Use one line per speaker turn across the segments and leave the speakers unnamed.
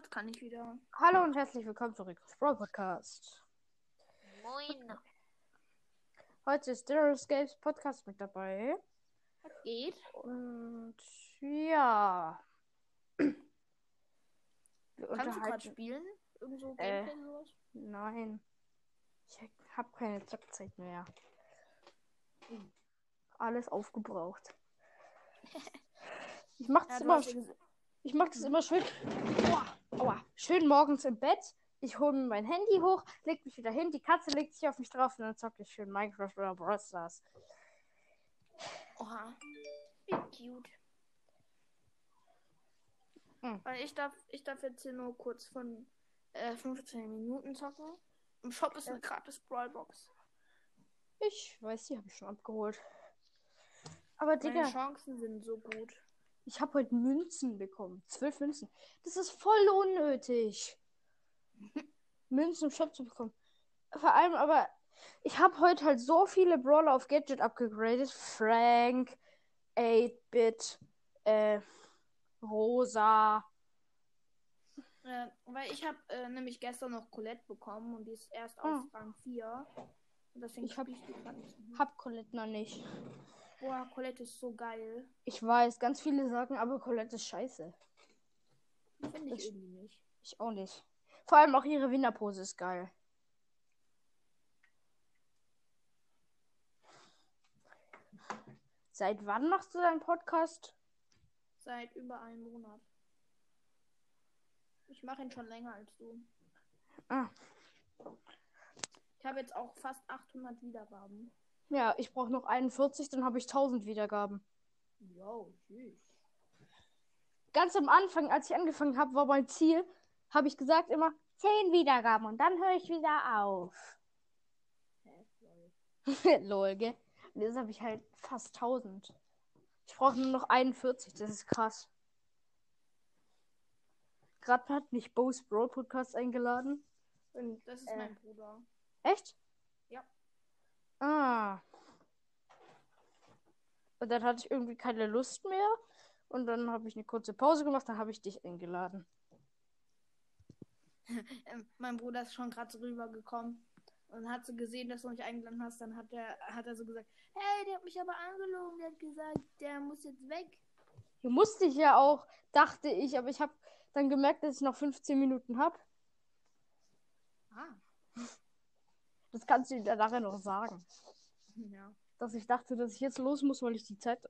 jetzt kann ich wieder.
Hallo und herzlich willkommen zurück auf Brawl Podcast.
Moin.
Heute ist der Escapes Podcast mit dabei.
Geht?
Und ja. Wir
Kannst du gerade spielen? Irgendwo
Äh.
Gameplay sowas?
Nein. Ich habe keine Zockzeit mehr. Alles aufgebraucht. Ich mach das
Ja,
immer, ich mach das immer schön. Aua, aua, schön morgens im Bett. Ich hole mir mein Handy hoch, leg mich wieder hin, die Katze legt sich auf mich drauf und dann zocke ich schön Minecraft oder Brawl Stars.
Oha. Wie cute.
Hm.
Ich darf, ich darf jetzt hier nur kurz von äh, 15 Minuten zocken. Im Shop ist eine gratis Brawlbox.
Ich weiß, die habe ich schon abgeholt. Aber
Meine
Digga,
Chancen sind so gut.
Ich habe heute Münzen bekommen. Zwölf Münzen. Das ist voll unnötig. Münzen im Shop zu bekommen. Vor allem aber, ich habe heute halt so viele Brawler auf Gadget abgegradet. Frank, 8-Bit, äh, Rosa.
Äh, weil ich habe äh, nämlich gestern noch Colette bekommen und die ist erst auf
Hm.
Rang 4. Und deswegen
Ich hab-
spiel ich die gerade nicht. mehr.
Hab Colette noch nicht.
Boah, Colette ist so geil.
Ich weiß, ganz viele sagen, aber Colette ist scheiße.
Finde ich
Ich-
irgendwie nicht.
Ich auch nicht. Vor allem auch ihre Winnerpose ist geil. Seit wann machst du deinen Podcast?
Seit über einem Monat. Ich mache ihn schon länger als du.
Ah.
Ich habe jetzt auch fast 800 Wiedergaben.
Ja, ich brauche noch 41, dann habe ich 1000 Wiedergaben.
Yo, süß.
Ganz am Anfang, als ich angefangen habe, war mein Ziel, habe ich gesagt immer 10 Wiedergaben und dann höre ich wieder auf.
Lol.
Gell? Und jetzt habe ich halt fast 1000. Ich brauche nur noch 41, das ist krass. Gerade hat mich Bo's Brawl Podcast eingeladen. Und,
Das ist
Äh.
mein Bruder.
echt? Ah. Und dann hatte ich irgendwie keine Lust mehr. Und dann habe ich eine kurze Pause gemacht, dann habe ich dich eingeladen.
Ähm, mein Bruder ist schon gerade rübergekommen und hat so gesehen, dass du mich eingeladen hast. Dann hat er, hat er so gesagt: Hey, der hat mich aber angelogen. Der hat gesagt, der muss jetzt weg.
Hier musste ich ja auch, dachte ich, aber ich habe dann gemerkt, dass ich noch 15 Minuten habe.
Ah.
Das kannst du dir nachher noch sagen.
Ja.
Dass ich dachte, dass ich jetzt los muss, weil ich die Zeit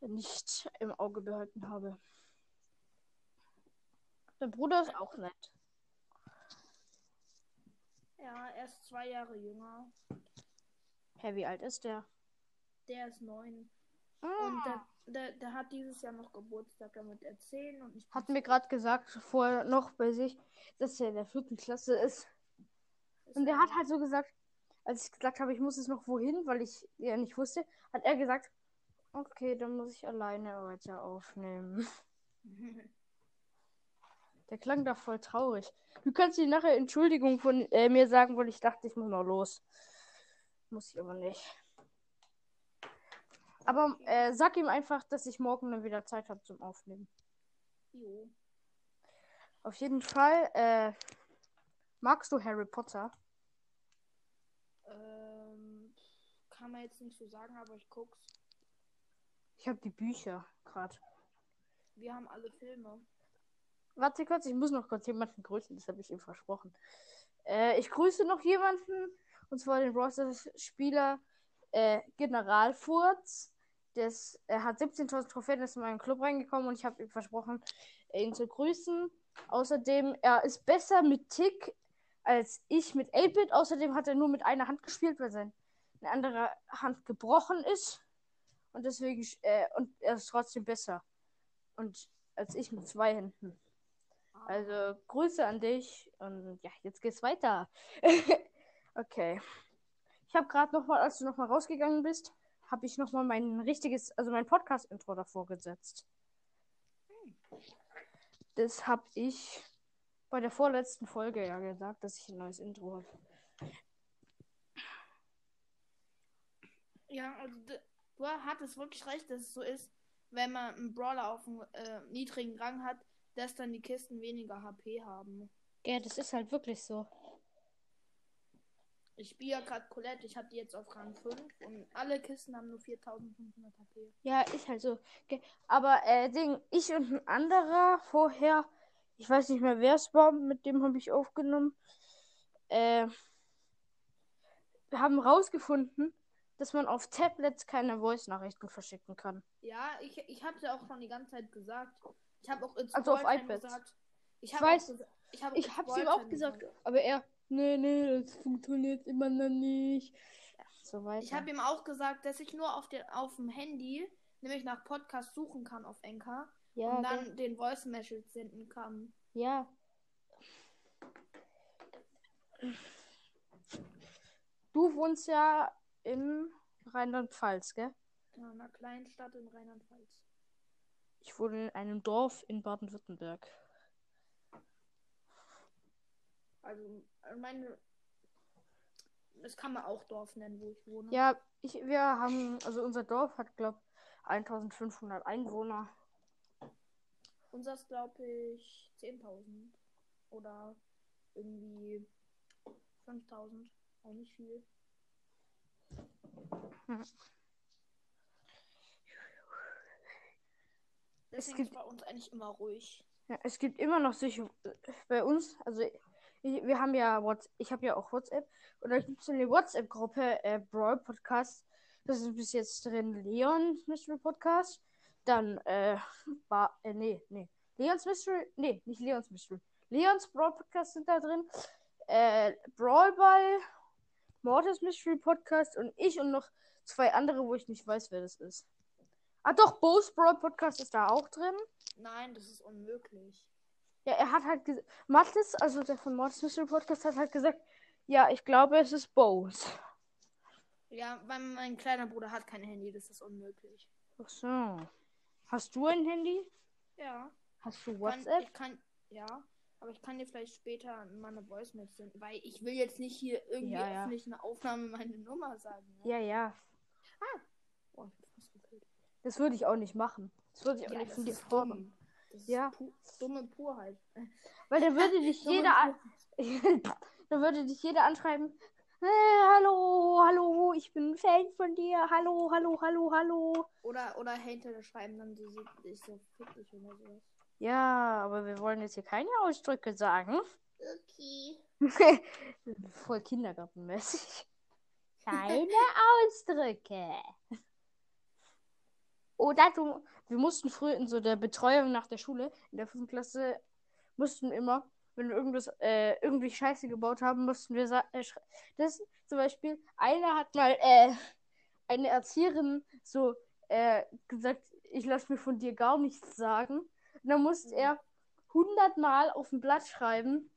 nicht im Auge behalten habe. Der Bruder ist auch nett.
Ja, er ist zwei Jahre jünger.
Hä, wie alt ist der?
Der ist neun. Und
Ah.
der, der, der hat dieses Jahr noch Geburtstag damit erzählen und ich
Hat mir gerade gesagt, vorher noch bei sich, dass er in der vierten Klasse ist. Und der hat halt so gesagt, als ich gesagt habe, ich muss jetzt noch wohin, weil ich ja nicht wusste, hat er gesagt, okay, dann muss ich alleine weiter aufnehmen. Der klang da voll traurig. Du kannst dir nachher Entschuldigung von äh, mir sagen, weil ich dachte, ich muss noch los. Muss ich aber nicht. Aber äh, sag ihm einfach, dass ich morgen dann wieder Zeit habe zum Aufnehmen.
Jo.
Auf jeden Fall, äh, magst du Harry Potter?
Ähm, kann man jetzt nicht so sagen, aber ich guck's.
Ich habe die Bücher gerade.
Wir haben alle Filme.
Warte kurz, ich muss noch kurz jemanden grüßen, das habe ich ihm versprochen. Äh, ich grüße noch jemanden, und zwar den Rosters-Spieler äh, Generalfurz. Das, er hat 17.000 Trophäen, ist in meinen Club reingekommen und ich habe ihm versprochen, ihn zu grüßen. Außerdem, er ist besser mit Tick als ich mit 8-Bit. Außerdem hat er nur mit einer Hand gespielt, weil seine andere Hand gebrochen ist. Und deswegen, äh, und er ist trotzdem besser. Und als ich mit zwei Händen. Also Grüße an dich und ja, jetzt geht's weiter. okay. Ich habe gerade noch mal, als du noch mal rausgegangen bist, habe ich noch mal mein richtiges, also mein Podcast-Intro davor gesetzt. Das habe ich bei der vorletzten Folge ja gesagt, dass ich ein neues Intro habe.
Ja, also du hattest wirklich recht, dass es so ist, wenn man einen Brawler auf einem äh, niedrigen Rang hat, dass dann die Kisten weniger HP haben.
Ja, das ist halt wirklich so.
Ich spiele ja gerade Colette, ich habe die jetzt auf Rang 5 und alle Kisten haben nur 4500 HP.
Ja, ist halt so. Okay. Aber äh, Ding, ich und ein anderer vorher, ich weiß nicht mehr, wer es war, mit dem habe ich aufgenommen. Äh, wir haben rausgefunden, dass man auf Tablets keine Voice-Nachrichten verschicken kann.
Ja, ich, ich habe ja auch schon die ganze Zeit gesagt. Ich habe auch ins
Also auf iPads.
gesagt. Ich,
Ich weiß.
Auch ich habe
hab's ihm auch gesagt, aber er, nee, nee, das funktioniert immer noch nicht. So weiter.
Ich habe ihm auch gesagt, dass ich nur auf, der, auf dem Handy, nämlich nach Podcast suchen kann auf Enka
ja,
und dann den Voice Message senden kann.
ja. Du wohnst ja in Rheinland-Pfalz, gell?
In einer kleinen Stadt in Rheinland-Pfalz.
Ich wohne in einem Dorf in Baden-Württemberg.
Also, äh, meine. Das kann man auch Dorf nennen, wo ich wohne.
Ja, ich, wir haben, also unser Dorf hat, glaube 1500 Einwohner.
Unser ist, glaube ich, 10.000. Oder irgendwie 5.000. Auch nicht viel.
Hm.
Deswegen
gibt-
ist bei uns eigentlich immer ruhig.
Ja, es gibt immer noch solche bei uns, also ich, wir haben ja Whats ich habe ja auch WhatsApp und da gibt es eine WhatsApp-Gruppe äh, Brawl Podcast. Das ist bis jetzt drin Leon Mystery Podcast, dann äh, war äh, nee, nee, Leons Mystery, nee, nicht Leons Mystery. Leons Brawl Podcast sind da drin. Äh, Brawl Ball, Mortis Mystery Podcast und ich und noch zwei andere, wo ich nicht weiß, wer das ist. Ah doch, Bo's Brawl Podcast ist da auch drin.
Nein, das ist unmöglich.
Ja, er hat halt gesagt, Mathis, also der von Mortis Mystery Podcast, hat halt gesagt, ja, ich glaube, es ist Bose.
Ja, weil mein kleiner Bruder hat kein Handy, das ist unmöglich.
Ach so. Hast du ein Handy?
Ja.
Hast du WhatsApp?
ich kann, ja, aber ich kann dir vielleicht später meine Voice Mail senden, weil ich will jetzt nicht hier irgendwie
Ja, ja.
öffentlich eine Aufnahme meine Nummer sagen. Ne?
Ja, ja.
Oh, ich bin fast gekillt.
Das würde ich auch nicht machen. Das würde ich auch
Ja,
nicht von dir fordern. Ja.
pu dumme Purheit.
Weil dann würde dich jeder an dann würde dich jeder anschreiben. Hey, hallo, hallo, ich bin ein Fan von dir. Hallo, hallo, hallo, hallo.
Oder, oder hinter schreiben dann so, so, ich so fick dich oder sowas.
Ja, aber wir wollen jetzt hier keine Ausdrücke sagen.
Okay.
Voll kindergartenmäßig. Keine Ausdrücke. Oder du, wir mussten früher in so der Betreuung nach der Schule, in der fünften Klasse, mussten immer, wenn wir irgendwas, äh, irgendwie Scheiße gebaut haben, mussten wir sagen, äh, das zum Beispiel, einer hat mal, äh, eine Erzieherin so, äh, gesagt, ich lasse mir von dir gar nichts sagen. Und dann musste er hundertmal auf dem Blatt schreiben,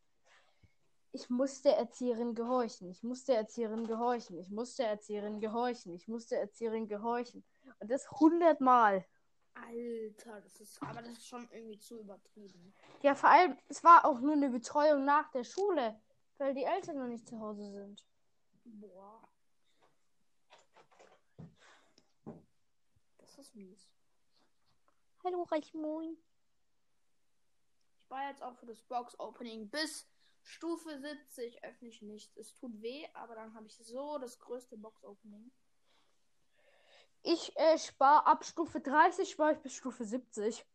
ich muss der Erzieherin gehorchen, ich muss der Erzieherin gehorchen, ich muss der Erzieherin gehorchen, ich muss der Erzieherin gehorchen. Und das hundertmal.
Alter, das ist, aber das ist schon irgendwie zu übertrieben.
Ja, vor allem, es war auch nur eine Betreuung nach der Schule, weil die Eltern noch nicht zu Hause sind.
Boah. Das ist mies.
Hallo, Reichmoin.
Ich war jetzt auch für das Box-Opening bis Stufe 70 öffne ich nicht. Es tut weh, aber dann habe ich so das größte Box-Opening.
Ich äh, spare ab Stufe 30, spare ich bis Stufe 70.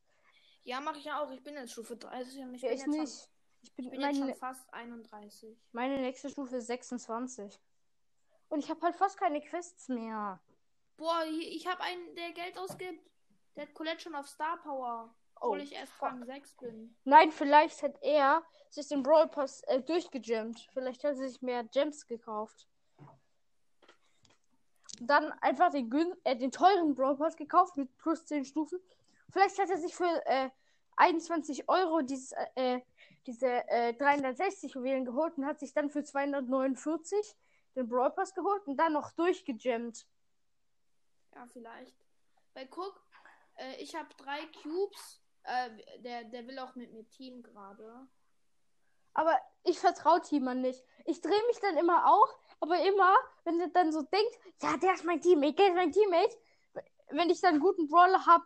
Ja, mache ich ja auch. Ich bin jetzt Stufe 30 und ich
Ja,
bin,
ich
jetzt,
nicht.
Schon,
Ich bin,
ich bin
meine,
schon fast 31.
meine nächste Stufe ist 26. Und ich habe halt fast keine Quests mehr.
Boah, ich habe einen, der Geld ausgibt. Der hat Colette schon auf Star Power.
Oh,
Obwohl ich erst. Rang 6 bin.
Nein, vielleicht hat er sich den Brawl Pass äh, durchgejammt. Vielleicht hat er sich mehr Gems gekauft. Dann einfach den, äh, den teuren Brawl Pass gekauft mit plus 10 Stufen. Vielleicht hat er sich für äh, 21 Euro dieses, äh, diese äh, 360 Juwelen geholt und hat sich dann für 249 den Brawl Pass geholt und dann noch durchgejammt.
Ja, vielleicht. Weil guck, äh, ich habe drei Cubes. Äh, der, der will auch mit mir Team gerade.
Aber ich vertraue Timon nicht. Ich drehe mich dann immer auch, aber immer, wenn er dann so denkt, ja, der ist mein Teammate, der ist mein Teammate. Wenn ich dann einen guten Brawler habe,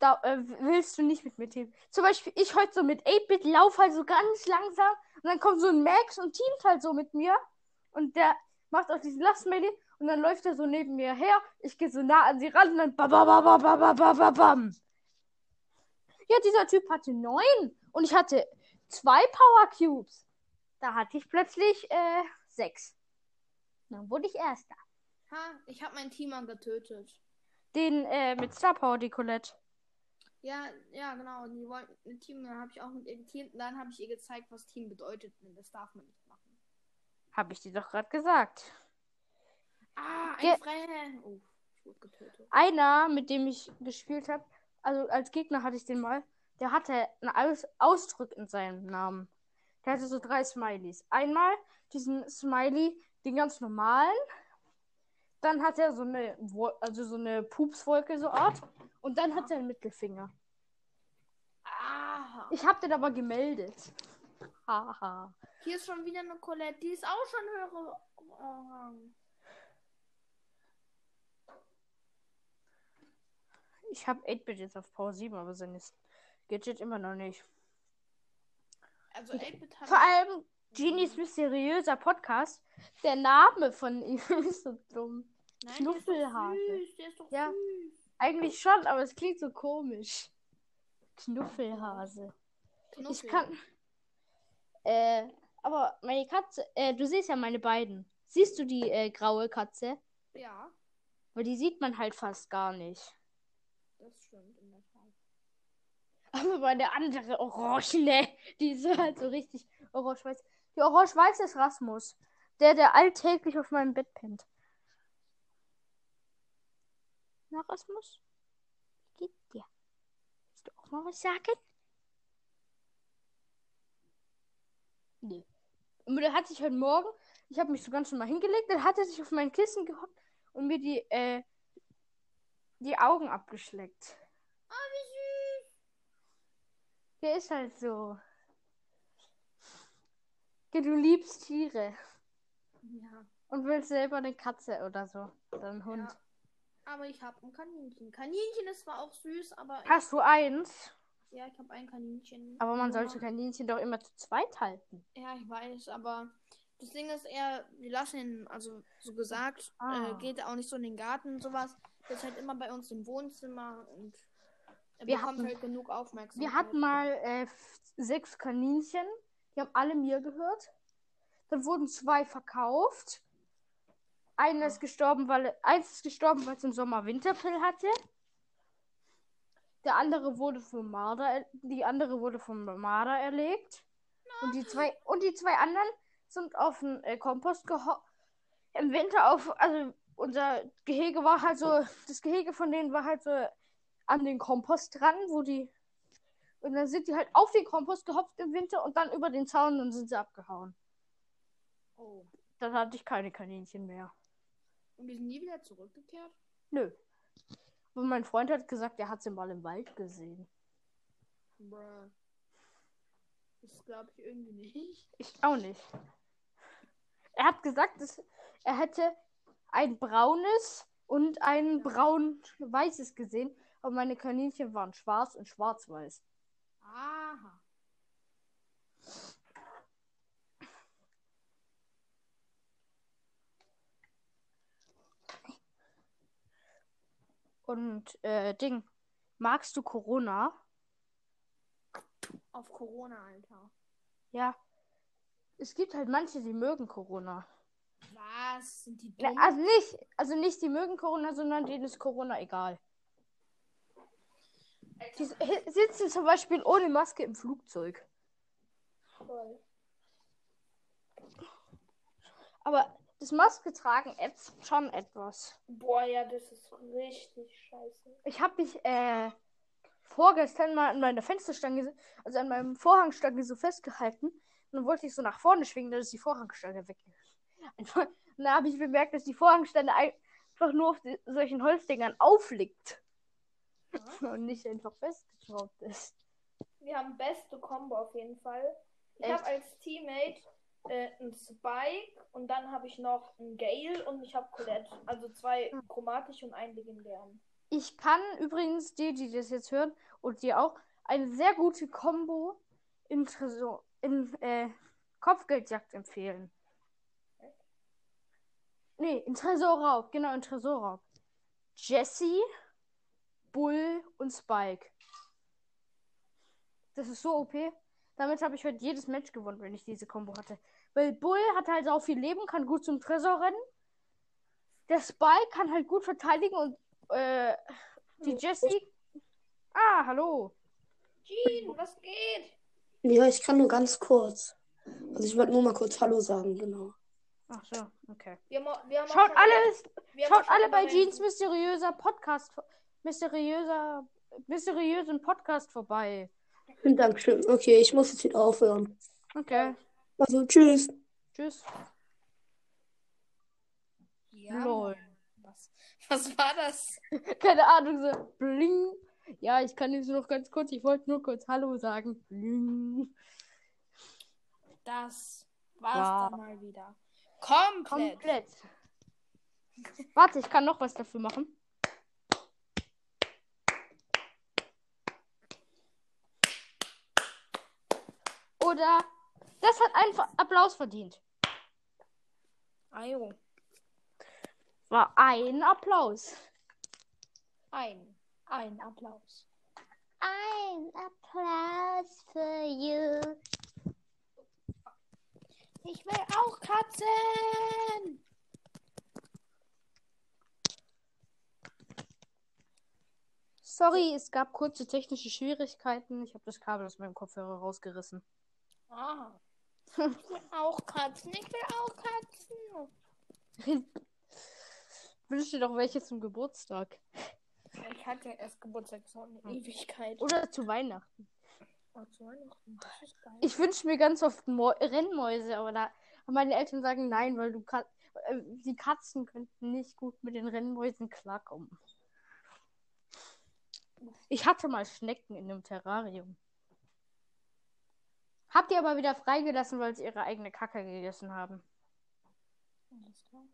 da äh, willst du nicht mit mir teamen. Zum Beispiel, ich heute so mit 8-Bit lauf halt so ganz langsam und dann kommt so ein Max und teamt halt so mit mir und der macht auch diesen Last-Melee und dann läuft er so neben mir her. Ich gehe so nah an sie ran und dann bam. Ja, dieser Typ hatte neun und ich hatte zwei Power Cubes. Da hatte ich plötzlich äh, sechs. Dann wurde ich Erster.
Ha, ich habe meinen Teamer getötet.
Den äh, mit Star Power, die Colette.
Ja, ja, genau. Die wollten ein Team, dann habe ich auch mit ihr geteamt und dann habe ich ihr gezeigt, was Team bedeutet. Das darf man nicht machen.
Habe ich dir doch gerade gesagt.
Ah, ein. Freier. Oh, ich wurde getötet.
Einer, mit dem ich gespielt habe, also als Gegner hatte ich den mal, der hatte einen Aus Ausdruck in seinem Namen. Der hatte so drei Smileys. Einmal diesen Smiley, den ganz normalen. Dann hat er so eine, also so eine Pupswolke so Art. Und dann hat er einen Mittelfinger.
Ah,
Ich habe den aber gemeldet. Haha.
hier ist schon wieder eine Colette. Die ist auch schon höhere Rang.
Ich habe 8-Bit jetzt auf Power 7, aber sein Gadget immer noch nicht.
Also 8-Bit hat
Vor allem Genies mysteriöser Podcast. Der Name von ihm ist so dumm.
Nein,
Knuffelhase.
Der ist doch süß. Der ist doch
Ja.
süß.
Eigentlich schon, aber es klingt so komisch. Knuffelhase. Ich
Knuffel.
kann. Äh, aber meine Katze, äh, du siehst ja meine beiden. Siehst du die äh, graue Katze?
Ja,
Weil die sieht man halt fast gar nicht.
das stimmt.
Aber meine andere Orangene, die ist halt so richtig orange-weiß. Die orange-weiß ist Rasmus. Der, der alltäglich auf meinem Bett pennt. Na, Rasmus? Wie geht's dir? Willst du auch mal was sagen? Nee. Und der hat sich heute Morgen, ich habe mich so ganz normal hingelegt, dann hat er sich auf mein Kissen gehockt und mir die, äh, die Augen abgeschleckt.
Ah, wie süß.
Der ist halt so. Du liebst Tiere
Ja,
und willst selber eine Katze oder so. Oder einen Hund.
ja. Aber ich habe ein Kaninchen. Kaninchen ist zwar auch süß, aber
Hast du eins?
ja, ich habe ein Kaninchen.
Aber man sollte Kaninchen doch immer zu zweit halten.
Ja, ich weiß, aber das Ding ist eher, wir lassen ihn, also so gesagt,
Ah.
äh, geht auch nicht so in den Garten und sowas. Der ist halt immer bei uns im Wohnzimmer und
Wir hatten-
halt genug Aufmerksamkeit.
Wir hatten mal äh, sechs Kaninchen. Die haben alle mir gehört. Dann wurden zwei verkauft. Einer ist gestorben, weil eins ist gestorben, weil es im Sommer Winterpill hatte. Der andere wurde vom Marder, er- die andere wurde vom Marder erlegt. Und die zwei und die zwei anderen sind auf den äh, Kompost geho im Winter auf, also unser Gehege war halt so, das Gehege von denen war halt so an den Kompost dran, wo die und dann sind die halt auf den Kompost gehopft im Winter und dann über den Zaun und sind sie abgehauen.
Oh.
Dann hatte ich keine Kaninchen mehr.
Und die sind nie wieder zurückgekehrt?
Nö. Und mein Freund hat gesagt, er hat sie mal im Wald gesehen.
Bruh. Das glaube ich irgendwie nicht.
Ich auch nicht. Er hat gesagt, dass er hätte ein braunes und ein braun-weißes gesehen, aber meine Kaninchen waren schwarz und schwarz-weiß.
Aha.
Und äh, Ding, magst du Corona?
Auf Corona, Alter.
Ja. Es gibt halt manche, die mögen Corona.
Was? Sind die
Na,
dumm?
Also nicht, also nicht die mögen Corona, sondern denen ist Corona egal. Die sitzen zum Beispiel ohne Maske im Flugzeug.
Voll.
Aber das Maske tragen ätzt schon etwas.
Boah, ja, das ist richtig scheiße.
Ich habe mich äh, vorgestern mal an meiner Fensterstange, also an meinem Vorhangstange so festgehalten. Und dann wollte ich so nach vorne schwingen, ist die Vorhangstange weg. Einfach, und dann habe ich bemerkt, dass die Vorhangstange einfach nur auf solchen Holzdingern aufliegt. Und nicht einfach festgeschraubt ist.
Wir haben beste Combo auf jeden Fall. Ich habe als Teammate äh, einen Spike und dann habe ich noch einen Gale und ich habe Colette. Also zwei chromatische und einen legendären.
Ich kann übrigens die, die das jetzt hören und die auch, eine sehr gute Combo in, Tresor, in äh, Kopfgeldjagd empfehlen. Nee, in Tresorraub. Genau, in Tresorraub. Jesse, Bull und Spike. Das ist so OP. Damit habe ich heute jedes Match gewonnen, wenn ich diese Combo hatte. Weil Bull hat halt auch viel Leben, kann gut zum Tresor rennen. Der Spike kann halt gut verteidigen und äh, die Jessie. Ah, hallo.
Jean, was geht?
Ja, ich kann nur ganz kurz. Also ich wollte nur mal kurz Hallo sagen, genau.
Ach so, okay.
Wir, haben- wir haben
Schaut
schon-
alles,
wir haben
schaut alle bei Jeans mysteriöser Podcast, mysteriöser, mysteriösen Podcast vorbei.
Dankeschön. Okay, ich muss jetzt wieder aufhören.
Okay,
Also tschüss.
tschüss.
Ja,
Lol.
Was, was war das?
Keine Ahnung, so bling. Ja, ich kann jetzt noch ganz kurz, ich wollte nur kurz Hallo sagen. Bling.
Das war's
Ja.
dann mal wieder. Komplett.
Komplett. Warte, ich kann noch was dafür machen. Oder das hat einfach Applaus verdient.
Ajo.
War ein Applaus.
Ein. Ein Applaus.
Ein Applaus für you.
Ich will auch Katzen.
Sorry, es gab kurze technische Schwierigkeiten. Ich habe das Kabel aus meinem Kopfhörer rausgerissen.
Ah. Ich will auch Katzen. Ich will auch Katzen.
Wünsch dir doch welche zum Geburtstag.
Ich hatte erst Geburtstag so eine Ewigkeit.
Oder zu Weihnachten.
Oh, zu Weihnachten.
Ich wünsche mir ganz oft Mo Rennmäuse, aber da meine Eltern sagen nein, weil du Ka äh, die Katzen könnten nicht gut mit den Rennmäusen klarkommen. Ich hatte mal Schnecken in einem Terrarium. Habt ihr aber wieder freigelassen, weil sie ihre eigene Kacke gegessen haben.
Alles klar.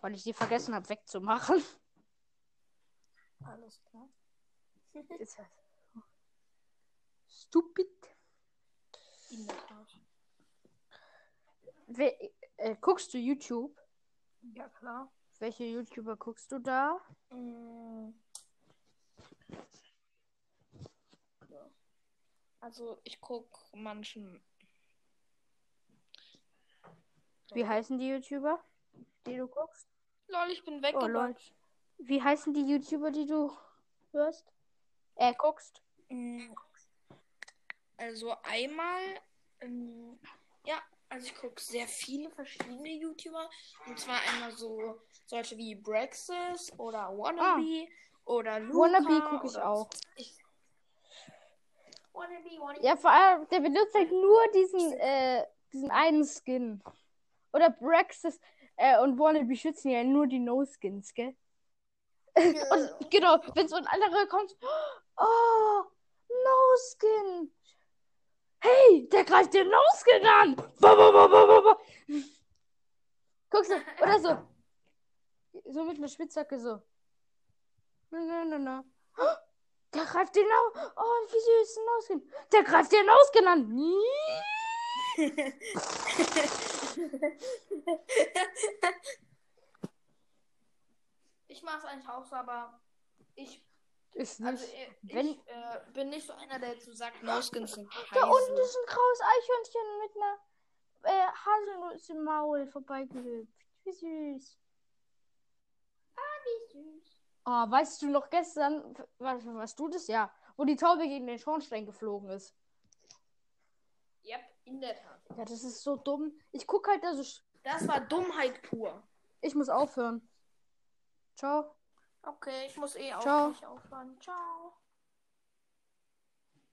Weil ich sie vergessen habe wegzumachen.
Alles klar.
Ist das Stupid. We äh, guckst du YouTube?
Ja, klar.
Welche YouTuber guckst du da?
Mm. Also, ich guck manchen.
Wie heißen die YouTuber, die du guckst?
Lol, ich bin
Oh,
weggegangen.
lol. Wie heißen die YouTuber, die du hörst? Äh, guckst?
Mm. Also einmal, ähm, ja, also ich gucke sehr viele verschiedene YouTuber. Und zwar einmal so solche wie Brexis oder Wannabe oder Luca.
Wannabe guck ich auch.
Ich.
Ja, vor allem, der benutzt halt nur diesen, äh, diesen einen Skin. Oder Brexis äh, und Wannabe schützen ja nur die No-Skins, gell? Und genau, wenn so ein anderer kommt, oh, No-Skin. Hey, der greift den No-Skin an. Ba, ba, ba, ba, ba, ba. Guckst du, oder so. So mit einer Spitzhacke so. Na, na, na, na. Der greift den No. Oh, wie süß, ein No-Skin. Der greift den No-Skin an.
Ich mache es eigentlich auch so, aber ich,
Ist nicht.
also ich,
wenn-
ich äh, bin nicht so einer, der so sagt, No-Skins sind
Da unten ist ein graues Eichhörnchen mit einer äh, Haselnuss im Maul vorbeigehüpft. Wie süß. Oh, weißt du noch gestern, was, was du das? Ja, wo die Taube gegen den Schornstein geflogen ist.
Yep, in der Tat.
Ja, das ist so dumm. Ich guck halt da so. sch-
Das war Dummheit pur.
Ich muss aufhören. Ciao.
Okay, ich muss eh auch
Ciao.
aufhören. Ciao.